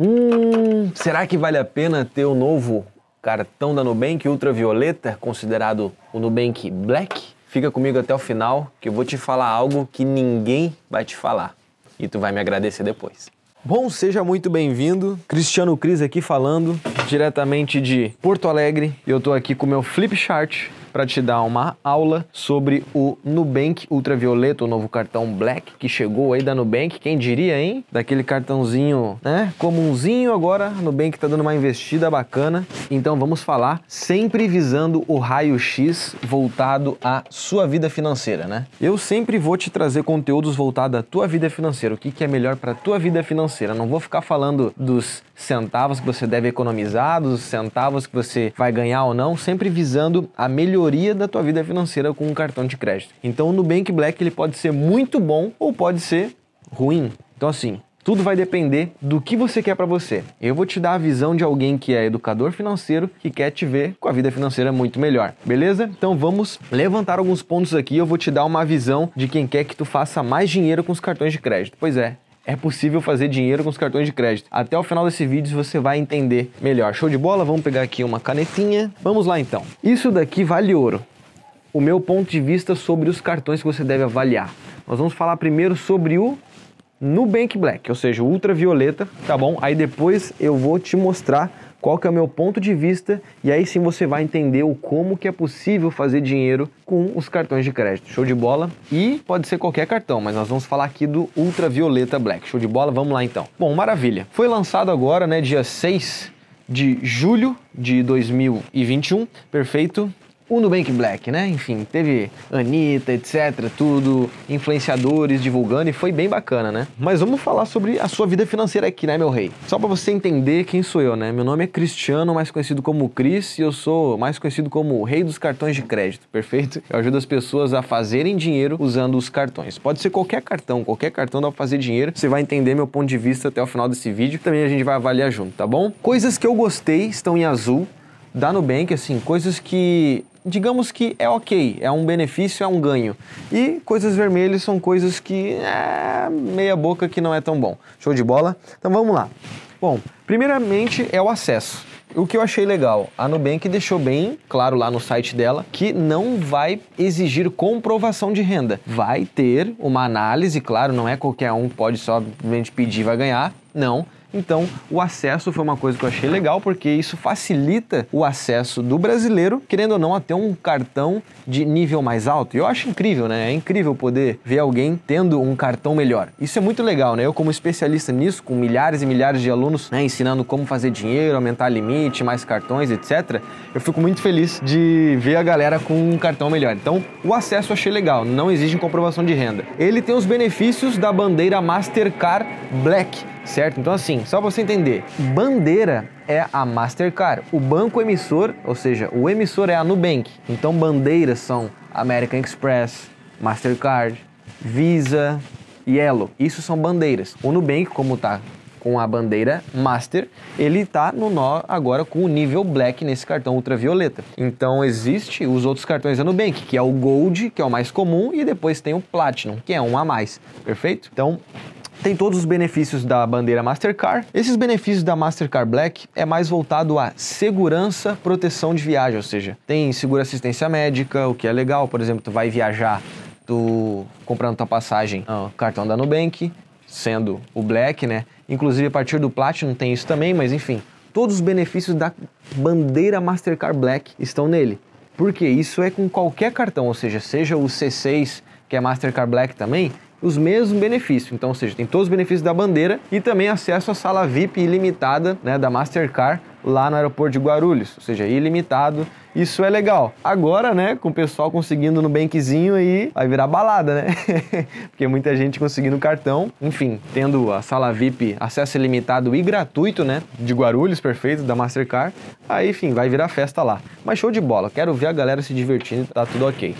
Hum, será que vale a pena ter o novo cartão da Nubank Ultravioleta, considerado o Nubank Black? Fica comigo até o final que eu vou te falar algo que ninguém vai te falar e tu vai me agradecer depois. Bom, seja muito bem-vindo. Cristiano Cris aqui falando diretamente de Porto Alegre. Eu tô aqui com meu flip chart para te dar uma aula sobre o Nubank Ultravioleta, o novo cartão Black que chegou aí da Nubank. Quem diria, hein? Daquele cartãozinho, né? Comunzinho agora, a Nubank tá dando uma investida bacana. Então vamos falar sempre visando o raio-x voltado à sua vida financeira, né? Eu sempre vou te trazer conteúdos voltados à tua vida financeira, o que, que é melhor para tua vida financeira. Não vou ficar falando dos centavos que você deve economizar, dos centavos que você vai ganhar ou não, sempre visando a melhoria da tua vida financeira com um cartão de crédito. Então o Nubank Black ele pode ser muito bom ou pode ser ruim. Então assim, tudo vai depender do que você quer para você. Eu vou te dar a visão de alguém que é educador financeiro que quer te ver com a vida financeira muito melhor. Beleza? Então vamos levantar alguns pontos aqui. Eu vou te dar uma visão de quem quer que tu faça mais dinheiro com os cartões de crédito. Pois é, é possível fazer dinheiro com os cartões de crédito. Até o final desse vídeo você vai entender melhor. Show de bola? Vamos pegar aqui uma canetinha. Vamos lá então. Isso daqui vale ouro. O meu ponto de vista sobre os cartões que você deve avaliar. Nós vamos falar primeiro sobre o Nubank Black, ou seja, o ultravioleta, tá bom? Aí depois eu vou te mostrar qual que é o meu ponto de vista e aí sim você vai entender o como que é possível fazer dinheiro com os cartões de crédito. Show de bola? E pode ser qualquer cartão, mas nós vamos falar aqui do Ultravioleta Black. Show de bola? Vamos lá então. Bom, maravilha. Foi lançado agora, né, dia 6 de julho de 2021, perfeito? O Nubank Black, né? Enfim, teve Anitta, etc, tudo, influenciadores divulgando e foi bem bacana, né? Mas vamos falar sobre a sua vida financeira aqui, né, meu rei? Só para você entender quem sou eu, né? Meu nome é Cristiano, mais conhecido como Cris, e eu sou mais conhecido como o rei dos cartões de crédito, perfeito? Eu ajudo as pessoas a fazerem dinheiro usando os cartões. Pode ser qualquer cartão, qualquer cartão dá pra fazer dinheiro. Você vai entender meu ponto de vista até o final desse vídeo, também a gente vai avaliar junto, tá bom? Coisas que eu gostei estão em azul, da Nubank, assim, coisas que digamos que é ok, é um benefício, é um ganho. E coisas vermelhas são coisas que é meia boca que não é tão bom. Show de bola? Então vamos lá. Bom, primeiramente é o acesso. O que eu achei legal, a Nubank deixou bem claro lá no site dela que não vai exigir comprovação de renda. Vai ter uma análise, claro, não é qualquer um pode só pedir e vai ganhar. Não, então, o acesso foi uma coisa que eu achei legal, porque isso facilita o acesso do brasileiro, querendo ou não, a ter um cartão de nível mais alto. E eu acho incrível, né? É incrível poder ver alguém tendo um cartão melhor. Isso é muito legal, né? Eu, como especialista nisso, com milhares e milhares de alunos né, ensinando como fazer dinheiro, aumentar limite, mais cartões, etc., eu fico muito feliz de ver a galera com um cartão melhor. Então, o acesso eu achei legal, não exige comprovação de renda. Ele tem os benefícios da bandeira Mastercard Black certo? Então, assim, só para você entender, bandeira é a Mastercard, o banco emissor, ou seja, o emissor é a Nubank. Então, bandeiras são American Express, Mastercard, Visa, Yellow. Isso são bandeiras. O Nubank, como tá com a bandeira Master, ele tá no nó agora com o nível Black nesse cartão ultravioleta. Então existe os outros cartões da Nubank, que é o Gold, que é o mais comum, e depois tem o Platinum, que é um a mais, perfeito? Então tem todos os benefícios da bandeira Mastercard. Esses benefícios da Mastercard Black é mais voltado à segurança, proteção de viagem, ou seja, tem segura assistência médica, o que é legal, por exemplo, tu vai viajar, tu comprando tua passagem, no cartão da Nubank, sendo o Black, né? Inclusive a partir do Platinum tem isso também, mas enfim, todos os benefícios da bandeira Mastercard Black estão nele. Porque isso é com qualquer cartão, ou seja, seja o C6, que é Mastercard Black também, os mesmos benefícios. Então, ou seja, tem todos os benefícios da bandeira e também acesso à sala VIP ilimitada né, da Mastercard lá no aeroporto de Guarulhos, ou seja, ilimitado. Isso é legal. Agora, né, com o pessoal conseguindo no bankzinho aí, vai virar balada, né? Porque muita gente conseguindo cartão, enfim, tendo a sala VIP, acesso ilimitado e gratuito, né, de Guarulhos, perfeito, da Mastercard. Aí, enfim, vai virar festa lá. Mas show de bola. Quero ver a galera se divertindo, tá tudo OK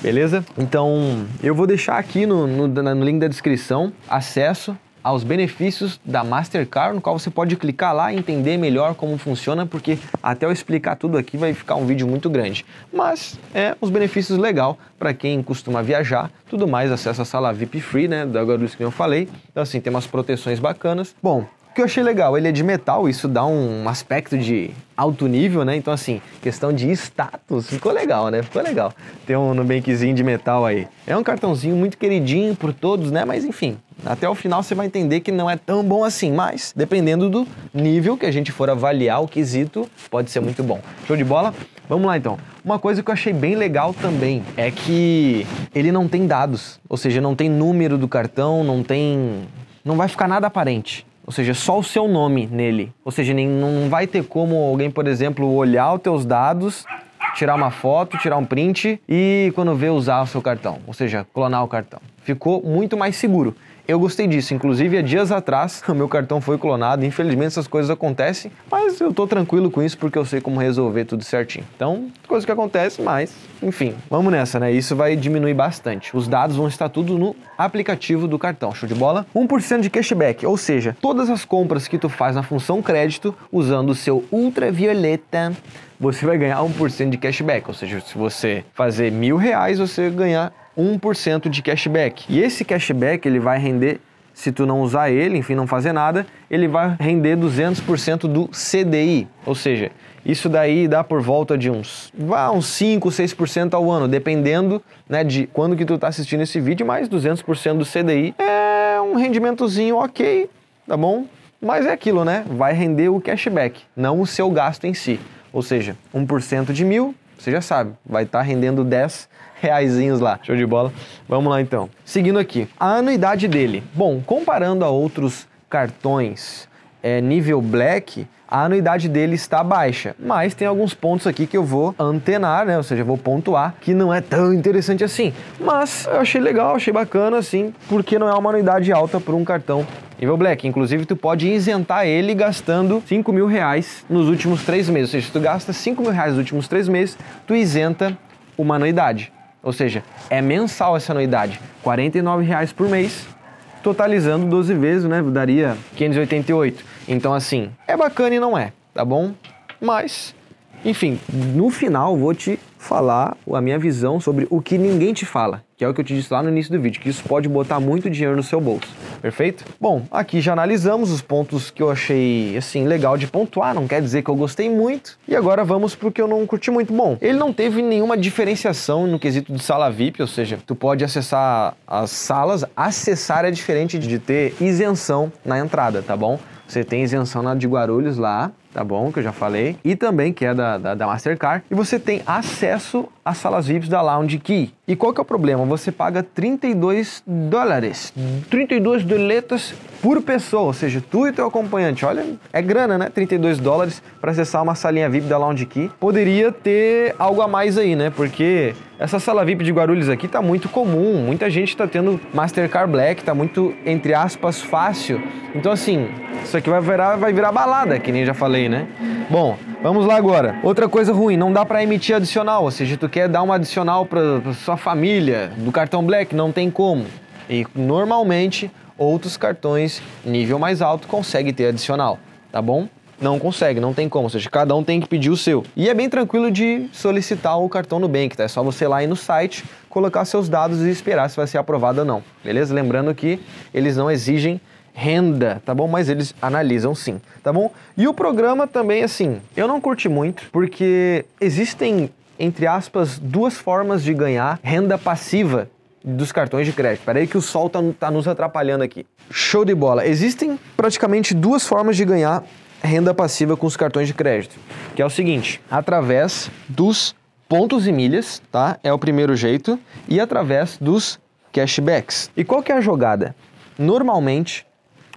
beleza? Então eu vou deixar aqui no, no, no link da descrição acesso aos benefícios da Mastercard, no qual você pode clicar lá e entender melhor como funciona, porque até eu explicar tudo aqui vai ficar um vídeo muito grande. Mas é os benefícios legal para quem costuma viajar, tudo mais, acesso à sala VIP Free, né, da Guarulhos que eu falei. Então assim, tem umas proteções bacanas. Bom, que eu achei legal, ele é de metal, isso dá um aspecto de alto nível, né? Então, assim, questão de status, ficou legal, né? Ficou legal ter um Nubankzinho de metal aí. É um cartãozinho muito queridinho por todos, né? Mas, enfim, até o final você vai entender que não é tão bom assim, mas dependendo do nível que a gente for avaliar o quesito, pode ser muito bom. Show de bola? Vamos lá então. Uma coisa que eu achei bem legal também é que ele não tem dados, ou seja, não tem número do cartão, não tem. não vai ficar nada aparente. Ou seja, só o seu nome nele. Ou seja, nem, não vai ter como alguém, por exemplo, olhar os teus dados, tirar uma foto, tirar um print e quando vê usar o seu cartão. Ou seja, clonar o cartão. Ficou muito mais seguro. Eu gostei disso, inclusive há dias atrás o meu cartão foi clonado, infelizmente essas coisas acontecem, mas eu tô tranquilo com isso porque eu sei como resolver tudo certinho. Então, coisa que acontece, mas enfim, vamos nessa, né? Isso vai diminuir bastante. Os dados vão estar tudo no aplicativo do cartão, show de bola? 1% de cashback, ou seja, todas as compras que tu faz na função crédito usando o seu ultravioleta você vai ganhar 1% de cashback. Ou seja, se você fazer mil reais, você ganhar 1% de cashback. E esse cashback ele vai render, se tu não usar ele, enfim, não fazer nada, ele vai render 200% do CDI. Ou seja, isso daí dá por volta de uns, vá, uns 5, 6% ao ano, dependendo né, de quando que tu tá assistindo esse vídeo, mas 200% do CDI é um rendimentozinho ok, tá bom? Mas é aquilo, né? Vai render o cashback, não o seu gasto em si. Ou seja, 1% de mil, você já sabe, vai estar tá rendendo 10 reaisinhos lá. Show de bola? Vamos lá então. Seguindo aqui, a anuidade dele. Bom, comparando a outros cartões é, nível Black, a anuidade dele está baixa, mas tem alguns pontos aqui que eu vou antenar, né? Ou seja, vou pontuar que não é tão interessante assim. Mas eu achei legal, achei bacana assim, porque não é uma anuidade alta para um cartão nível Black. Inclusive, tu pode isentar ele gastando 5 mil reais nos últimos três meses. Ou seja, se tu gasta 5 mil reais nos últimos três meses, tu isenta uma anuidade. Ou seja, é mensal essa anuidade, R$ reais por mês, totalizando 12 vezes, né? Daria 588. Então, assim, é bacana e não é, tá bom? Mas enfim, no final vou te falar a minha visão sobre o que ninguém te fala, que é o que eu te disse lá no início do vídeo, que isso pode botar muito dinheiro no seu bolso, perfeito? Bom, aqui já analisamos os pontos que eu achei, assim, legal de pontuar, não quer dizer que eu gostei muito, e agora vamos pro que eu não curti muito. Bom, ele não teve nenhuma diferenciação no quesito de sala VIP, ou seja, tu pode acessar as salas, acessar é diferente de ter isenção na entrada, tá bom? Você tem isenção na de Guarulhos lá, tá bom? Que eu já falei. E também que é da, da, da Mastercard. E você tem acesso às salas VIPs da Lounge Key. E qual que é o problema? Você paga 32 dólares, 32 doletas por pessoa, ou seja, tu e teu acompanhante. Olha, é grana, né? 32 dólares para acessar uma salinha VIP da Lounge Key. Poderia ter algo a mais aí, né? Porque essa sala VIP de Guarulhos aqui tá muito comum, muita gente tá tendo Mastercard Black, tá muito, entre aspas, fácil. Então, assim, isso aqui vai virar, vai virar balada, que nem já falei, né? Bom, vamos lá agora. Outra coisa ruim, não dá para emitir adicional, ou seja, tu quer dar uma adicional para sua família do cartão Black, não tem como. E normalmente outros cartões nível mais alto conseguem ter adicional, tá bom? Não consegue, não tem como, ou seja, cada um tem que pedir o seu. E é bem tranquilo de solicitar o cartão Nubank, tá? É só você ir lá ir no site, colocar seus dados e esperar se vai ser aprovado ou não, beleza? Lembrando que eles não exigem renda, tá bom? Mas eles analisam sim, tá bom? E o programa também, assim, eu não curti muito, porque existem, entre aspas, duas formas de ganhar renda passiva dos cartões de crédito. Espera aí que o sol tá, tá nos atrapalhando aqui. Show de bola. Existem praticamente duas formas de ganhar renda passiva com os cartões de crédito, que é o seguinte, através dos pontos e milhas, tá? É o primeiro jeito, e através dos cashbacks. E qual que é a jogada? Normalmente,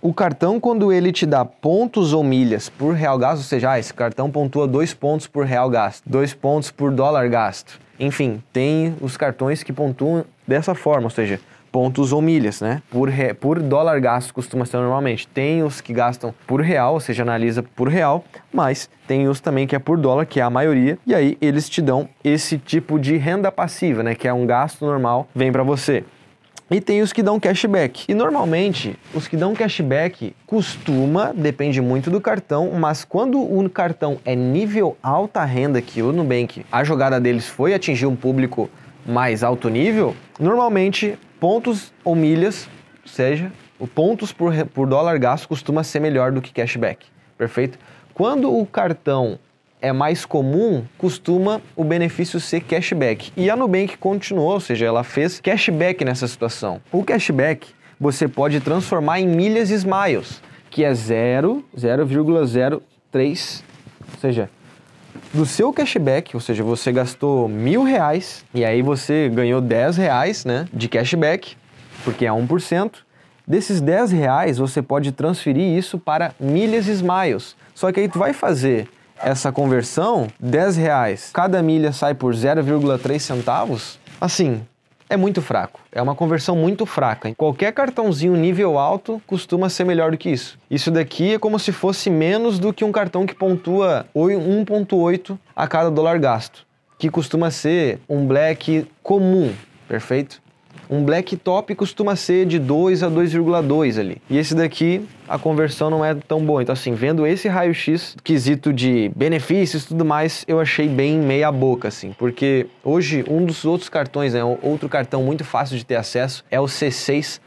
o cartão, quando ele te dá pontos ou milhas por real gasto, ou seja, ah, esse cartão pontua dois pontos por real gasto, dois pontos por dólar gasto. Enfim, tem os cartões que pontuam dessa forma, ou seja, pontos ou milhas, né? Por, re, por dólar gasto costuma ser normalmente. Tem os que gastam por real, ou seja, analisa por real, mas tem os também que é por dólar, que é a maioria, e aí eles te dão esse tipo de renda passiva, né? Que é um gasto normal, vem para você. E tem os que dão cashback. E normalmente, os que dão cashback costuma, depende muito do cartão, mas quando o cartão é nível alta renda, que o Nubank, a jogada deles foi atingir um público mais alto nível, normalmente pontos ou milhas, seja, o pontos por, por dólar gasto costuma ser melhor do que cashback, perfeito? Quando o cartão é mais comum, costuma o benefício ser cashback. E a Nubank continuou, ou seja, ela fez cashback nessa situação. O cashback você pode transformar em milhas Smiles, que é 0,03, ou seja, do seu cashback, ou seja, você gastou mil reais e aí você ganhou 10 reais né, de cashback, porque é 1%. Desses 10 reais você pode transferir isso para milhas Smiles. Só que aí tu vai fazer essa conversão, 10 reais, cada milha sai por 0,3 centavos, assim, é muito fraco. É uma conversão muito fraca. Qualquer cartãozinho nível alto costuma ser melhor do que isso. Isso daqui é como se fosse menos do que um cartão que pontua 1,8 a cada dólar gasto, que costuma ser um black comum, perfeito? Um black top costuma ser de 2 a 2,2 ali. E esse daqui, a conversão não é tão boa. Então, assim, vendo esse raio-x, quesito de benefícios e tudo mais, eu achei bem meia boca, assim. Porque hoje, um dos outros cartões, né, outro cartão muito fácil de ter acesso é o C6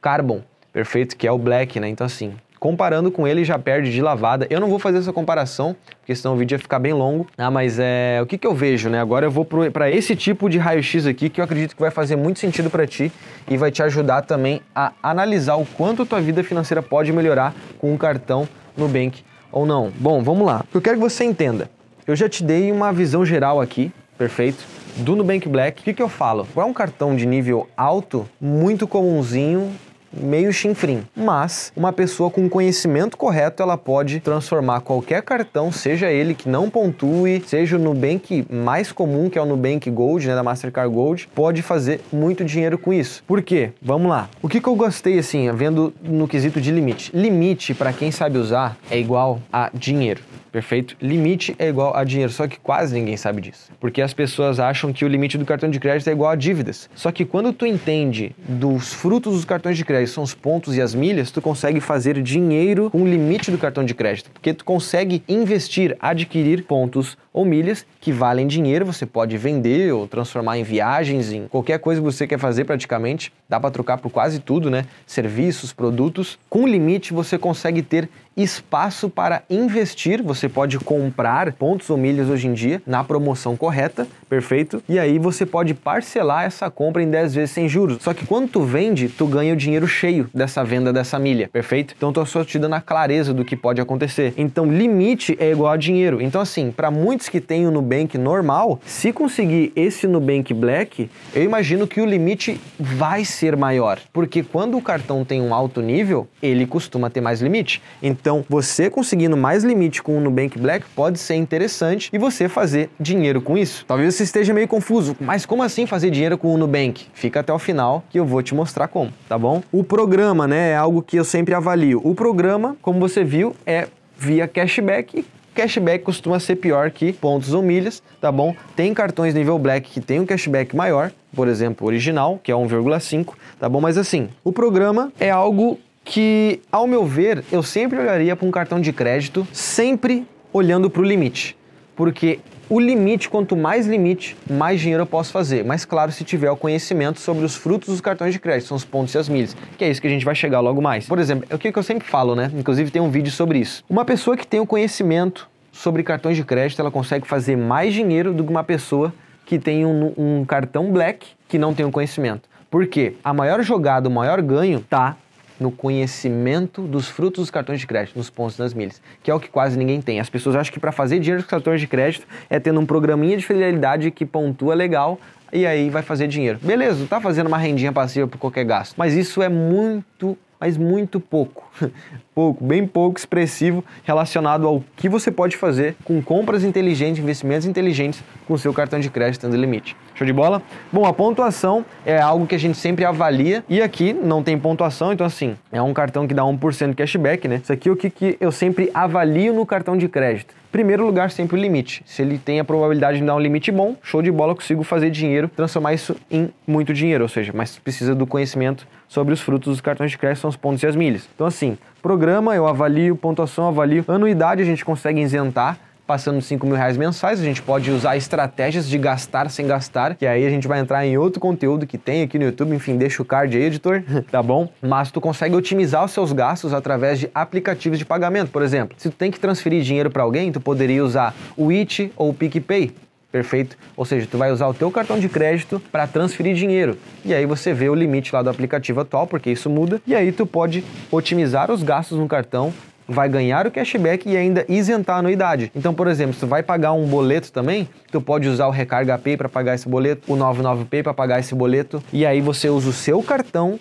Carbon, perfeito? Que é o black, né? Então, assim, comparando com ele já perde de lavada. Eu não vou fazer essa comparação, porque senão o vídeo ia ficar bem longo. Ah, mas é o que, que eu vejo, né? Agora eu vou para esse tipo de raio-x aqui que eu acredito que vai fazer muito sentido para ti e vai te ajudar também a analisar o quanto a tua vida financeira pode melhorar com um cartão Nubank ou não. Bom, vamos lá. Eu quero que você entenda. Eu já te dei uma visão geral aqui, perfeito? Do Nubank Black, o que, que eu falo? É um cartão de nível alto, muito comumzinho, meio chinfrim. Mas uma pessoa com conhecimento correto, ela pode transformar qualquer cartão, seja ele que não pontue, seja o Nubank mais comum, que é o Nubank Gold, né, da Mastercard Gold, pode fazer muito dinheiro com isso. Por quê? Vamos lá. O que, que eu gostei, assim, vendo no quesito de limite? Limite, para quem sabe usar, é igual a dinheiro. Perfeito? Limite é igual a dinheiro, só que quase ninguém sabe disso. Porque as pessoas acham que o limite do cartão de crédito é igual a dívidas. Só que quando tu entende dos frutos dos cartões de crédito, são os pontos e as milhas, tu consegue fazer dinheiro com o limite do cartão de crédito. Porque tu consegue investir, adquirir pontos ou milhas que valem dinheiro, você pode vender ou transformar em viagens, em qualquer coisa que você quer fazer praticamente. Dá para trocar por quase tudo, né? Serviços, produtos. Com limite você consegue ter espaço para investir. Você pode comprar pontos ou milhas hoje em dia na promoção correta, perfeito? E aí você pode parcelar essa compra em 10 vezes sem juros. Só que quando tu vende, tu ganha o dinheiro cheio dessa venda dessa milha, perfeito? Então tô só te dando a clareza do que pode acontecer. Então limite é igual a dinheiro. Então assim, para muitos que têm o Nubank normal, se conseguir esse Nubank Black, eu imagino que o limite vai ser maior, porque quando o cartão tem um alto nível, ele costuma ter mais limite. Então então, você conseguindo mais limite com o Nubank Black pode ser interessante e você fazer dinheiro com isso. Talvez você esteja meio confuso, mas como assim fazer dinheiro com o Nubank? Fica até o final que eu vou te mostrar como, tá bom? O programa, né, é algo que eu sempre avalio. O programa, como você viu, é via cashback cashback costuma ser pior que pontos ou milhas, tá bom? Tem cartões nível Black que tem um cashback maior, por exemplo, original, que é 1,5, tá bom? Mas assim, o programa é algo que, ao meu ver, eu sempre olharia para um cartão de crédito, sempre olhando para o limite. Porque o limite, quanto mais limite, mais dinheiro eu posso fazer. Mas claro, se tiver o conhecimento sobre os frutos dos cartões de crédito, são os pontos e as milhas, que é isso que a gente vai chegar logo mais. Por exemplo, é o que eu sempre falo, né? Inclusive tem um vídeo sobre isso. Uma pessoa que tem o conhecimento sobre cartões de crédito, ela consegue fazer mais dinheiro do que uma pessoa que tem um, um cartão black que não tem o conhecimento. Por quê? A maior jogada, o maior ganho tá no conhecimento dos frutos dos cartões de crédito, nos pontos das milhas, que é o que quase ninguém tem. As pessoas acham que para fazer dinheiro com cartões de crédito é tendo um programinha de fidelidade que pontua legal e aí vai fazer dinheiro. Beleza, tá fazendo uma rendinha passiva por qualquer gasto, mas isso é muito mas muito pouco. pouco, bem pouco expressivo relacionado ao que você pode fazer com compras inteligentes, investimentos inteligentes com seu cartão de crédito tendo limite. Show de bola? Bom, a pontuação é algo que a gente sempre avalia e aqui não tem pontuação, então assim, é um cartão que dá 1% cashback, né? Isso aqui é o que, que eu sempre avalio no cartão de crédito. Primeiro lugar, sempre o limite. Se ele tem a probabilidade de dar um limite bom, show de bola, consigo fazer dinheiro, transformar isso em muito dinheiro, ou seja, mas precisa do conhecimento sobre os frutos dos cartões de crédito, são os pontos e as milhas. Então assim, programa eu avalio, pontuação avalio, anuidade a gente consegue isentar, passando 5 mil reais mensais, a gente pode usar estratégias de gastar sem gastar, que aí a gente vai entrar em outro conteúdo que tem aqui no YouTube, enfim, deixa o card aí, editor, tá bom? Mas tu consegue otimizar os seus gastos através de aplicativos de pagamento, por exemplo. Se tu tem que transferir dinheiro para alguém, tu poderia usar o It ou o PicPay. Perfeito? Ou seja, tu vai usar o teu cartão de crédito para transferir dinheiro. E aí você vê o limite lá do aplicativo atual, porque isso muda, e aí tu pode otimizar os gastos no cartão vai ganhar o cashback e ainda isentar a anuidade. Então, por exemplo, se tu vai pagar um boleto também, tu pode usar o Recarga Pay para pagar esse boleto, o 99Pay para pagar esse boleto, e aí você usa o seu cartão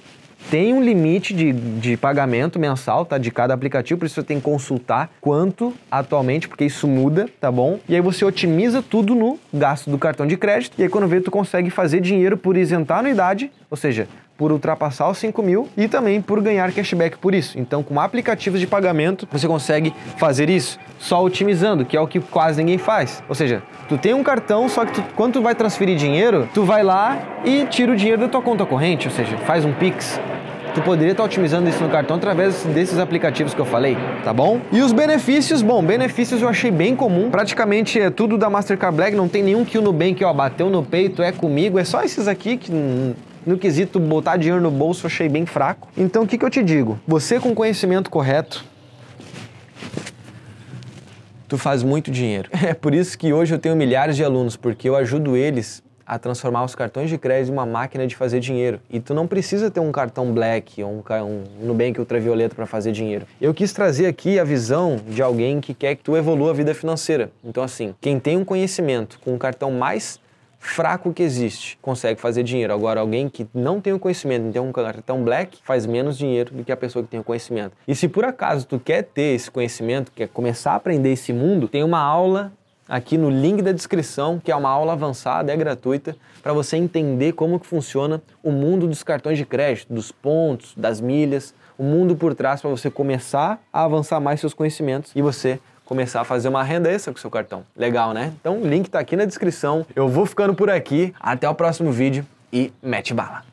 tem um limite de, de pagamento mensal, tá? De cada aplicativo, por isso você tem que consultar quanto atualmente, porque isso muda, tá bom? E aí você otimiza tudo no gasto do cartão de crédito, e aí quando vê, tu consegue fazer dinheiro por isentar anuidade, ou seja, por ultrapassar os 5 mil e também por ganhar cashback por isso. Então, com aplicativos de pagamento, você consegue fazer isso só otimizando, que é o que quase ninguém faz. Ou seja, tu tem um cartão, só que tu, quando tu vai transferir dinheiro, tu vai lá e tira o dinheiro da tua conta corrente, ou seja, faz um Pix. Tu poderia estar otimizando isso no cartão através desses aplicativos que eu falei, tá bom? E os benefícios, bom, benefícios eu achei bem comum. Praticamente é tudo da Mastercard Black, não tem nenhum que o Nubank, ó, bateu no peito, é comigo, é só esses aqui que no quesito botar dinheiro no bolso, achei bem fraco. Então, o que, que eu te digo? Você com conhecimento correto, tu faz muito dinheiro. É por isso que hoje eu tenho milhares de alunos, porque eu ajudo eles a transformar os cartões de crédito em uma máquina de fazer dinheiro. E tu não precisa ter um cartão Black ou um, um Nubank Ultravioleta para fazer dinheiro. Eu quis trazer aqui a visão de alguém que quer que tu evolua a vida financeira. Então assim, quem tem um conhecimento com um cartão mais fraco que existe consegue fazer dinheiro. Agora, alguém que não tem o conhecimento, tem um cartão black, faz menos dinheiro do que a pessoa que tem o conhecimento. E se por acaso tu quer ter esse conhecimento, quer começar a aprender esse mundo, tem uma aula aqui no link da descrição, que é uma aula avançada, é gratuita, para você entender como que funciona o mundo dos cartões de crédito, dos pontos, das milhas, o mundo por trás para você começar a avançar mais seus conhecimentos e você começar a fazer uma renda extra com seu cartão. Legal, né? Então o link está aqui na descrição. Eu vou ficando por aqui. Até o próximo vídeo e mete bala!